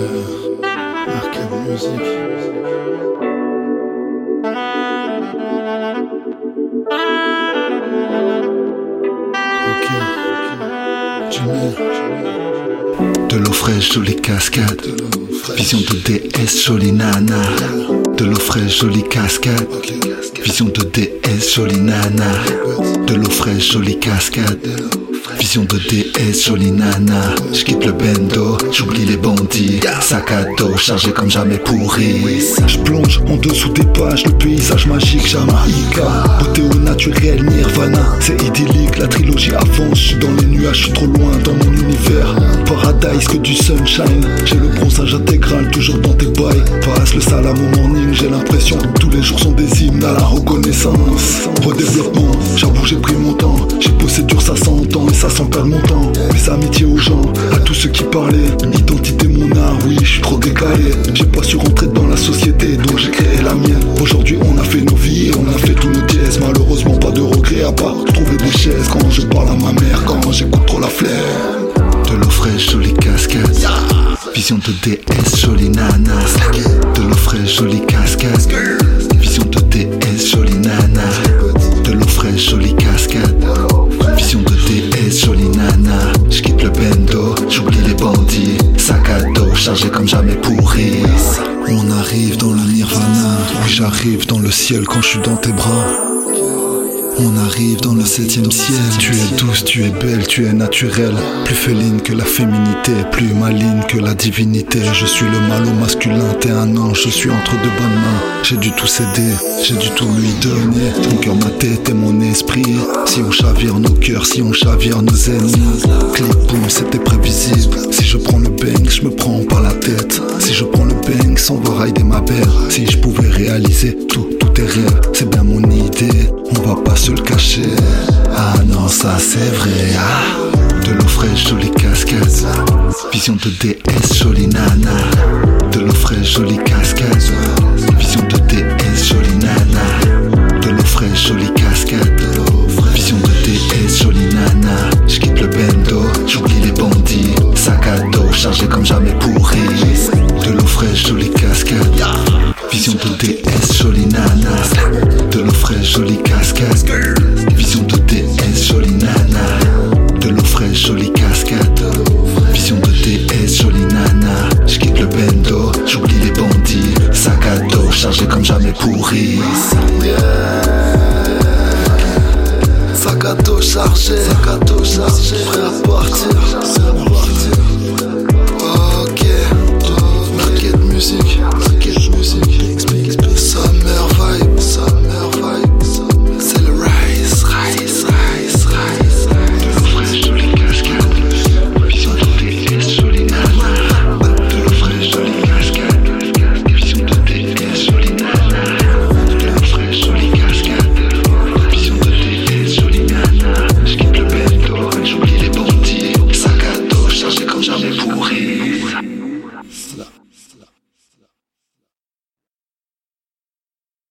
Arcade. De l'eau fraîche, jolie cascade. Vision de DS, jolie nana. De l'eau fraîche, jolie cascade. Vision de DS, jolie nana. De l'eau fraîche, jolie cascade. Vision de DS, jolie nana. J'quitte le bendo, j'oublie les bandits. Sac à dos, chargé comme jamais pourri. Je plonge en dessous des pages, le paysage magique, Jamaïca. Beauté au naturel, Nirvana. C'est idyllique, la trilogie avance. J'suis dans les nuages, j'suis trop loin dans mon univers. Paradise que du sunshine. J'ai le bronzage intégral, toujours dans tes bails. Passe le salam au morning, j'ai l'impression que tous les jours sont des hymnes à la reconnaissance. Redéveloppement, j'avoue, j'ai pris mon temps. J'ai bossé dur, ça s'entend et ça sans perdre mon temps. Mes amitiés aux gens, à tous ceux qui parlaient. Identité, mon art, oui, je suis trop décalé. J'ai pas su rentrer dans la société, donc j'ai créé la mienne. Aujourd'hui, on a fait nos vies, on a fait tous nos dièses. Malheureusement, pas de regrets à part trouver des chaises. Quand je parle à ma mère, quand j'écoute trop la flemme. De l'eau fraîche, jolie cascade. Vision de DS, jolie nana. On arrive dans le nirvana. Oui, j'arrive dans le ciel quand je suis dans tes bras. On arrive dans le septième ciel. Tu es douce, tu es belle, tu es naturelle. Plus féline que la féminité, plus maligne que la divinité. Je suis le mal au masculin, t'es un ange, je suis entre deux bonnes mains. J'ai dû tout céder, j'ai dû tout lui donner. Ton cœur, ma tête et mon esprit. Si on chavire nos cœurs, si on chavire nos ennemis. Clip, boum, c'était prévisible. Si réaliser tout, tous tes rêves, c'est bien mon idée. On va pas se le cacher. Ah non, ça c'est vrai. Ah. De l'eau fraîche, jolie cascade. Vision de DS, jolie nana. De l'eau fraîche, jolie cascade. Vision de DS, Vision de DS, jolie nana. De fraîche, jolie cascade. Vision de DS, jolie nana. De fraîche, jolie cascade. Vision de DS, jolie nana. J'quitte le bendo, j'oublie les bandits. Sac à dos, chargé comme jamais pourri. Sac à dos chargé, sac à dos chargé, prêt à partir. Marqué de